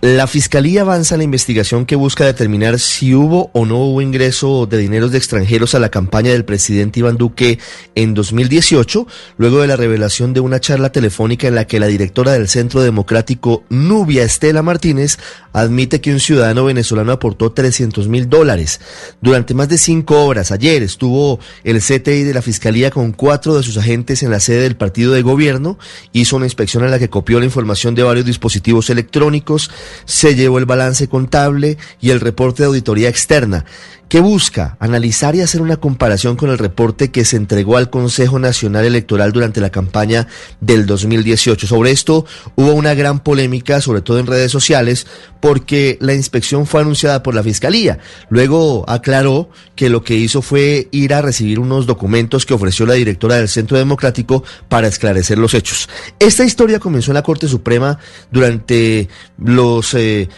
La Fiscalía avanza en la investigación que busca determinar si hubo o no hubo ingreso de dineros de extranjeros a la campaña del presidente Iván Duque en 2018, luego de la revelación de una charla telefónica en la que la directora del Centro Democrático, Nubia Estela Martínez, admite que un ciudadano venezolano aportó 300 mil dólares. Durante más de cinco horas, ayer estuvo el CTI de la Fiscalía con cuatro de sus agentes en la sede del partido de gobierno, hizo una inspección en la que copió la información de varios dispositivos electrónicos, se llevó el balance contable y el reporte de auditoría externa que busca analizar y hacer una comparación con el reporte que se entregó al Consejo Nacional Electoral durante la campaña del 2018. Sobre esto hubo una gran polémica, sobre todo en redes sociales, porque la inspección fue anunciada por la Fiscalía. Luego aclaró que lo que hizo fue ir a recibir unos documentos que ofreció la directora del Centro Democrático para esclarecer los hechos. Esta historia comenzó en la Corte Suprema durante los... Eh,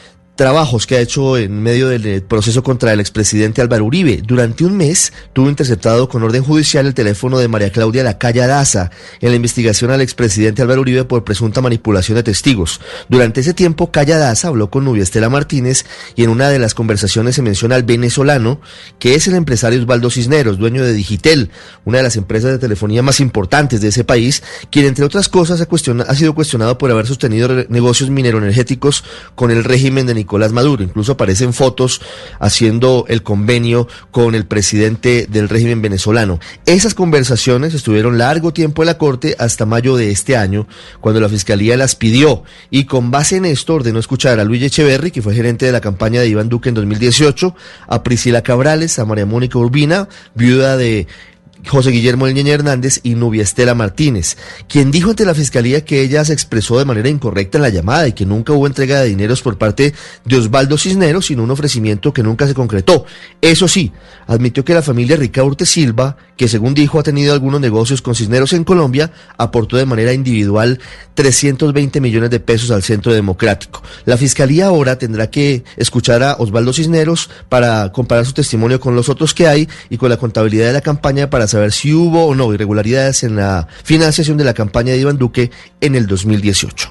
trabajos que ha hecho en medio del eh, proceso contra el expresidente Álvaro Uribe. Durante un mes tuvo interceptado con orden judicial el teléfono de María Claudia Lacaya Daza en la investigación al expresidente Álvaro Uribe por presunta manipulación de testigos. Durante ese tiempo, Calla Daza habló con Nubia Estela Martínez y en una de las conversaciones se menciona al venezolano, que es el empresario Osvaldo Cisneros, dueño de Digitel, una de las empresas de telefonía más importantes de ese país, quien entre otras cosas ha, ha sido cuestionado por haber sostenido negocios mineroenergéticos con el régimen de Nicolás Nicolás Maduro. Incluso aparecen fotos haciendo el convenio con el presidente del régimen venezolano. Esas conversaciones estuvieron largo tiempo en la Corte hasta mayo de este año, cuando la Fiscalía las pidió y con base en esto ordenó escuchar a Luis Echeverry, que fue gerente de la campaña de Iván Duque en 2018, a Priscila Cabrales, a María Mónica Urbina, viuda de José Guillermo Elñeña Hernández y Nubia Estela Martínez, quien dijo ante la fiscalía que ella se expresó de manera incorrecta en la llamada y que nunca hubo entrega de dineros por parte de Osvaldo Cisneros, sino un ofrecimiento que nunca se concretó. Eso sí, admitió que la familia Ricaurte Silva, que según dijo ha tenido algunos negocios con Cisneros en Colombia, aportó de manera individual 320 millones de pesos al Centro Democrático. La fiscalía ahora tendrá que escuchar a Osvaldo Cisneros para comparar su testimonio con los otros que hay y con la contabilidad de la campaña para saber si hubo o no irregularidades en la financiación de la campaña de Iván Duque en el 2018.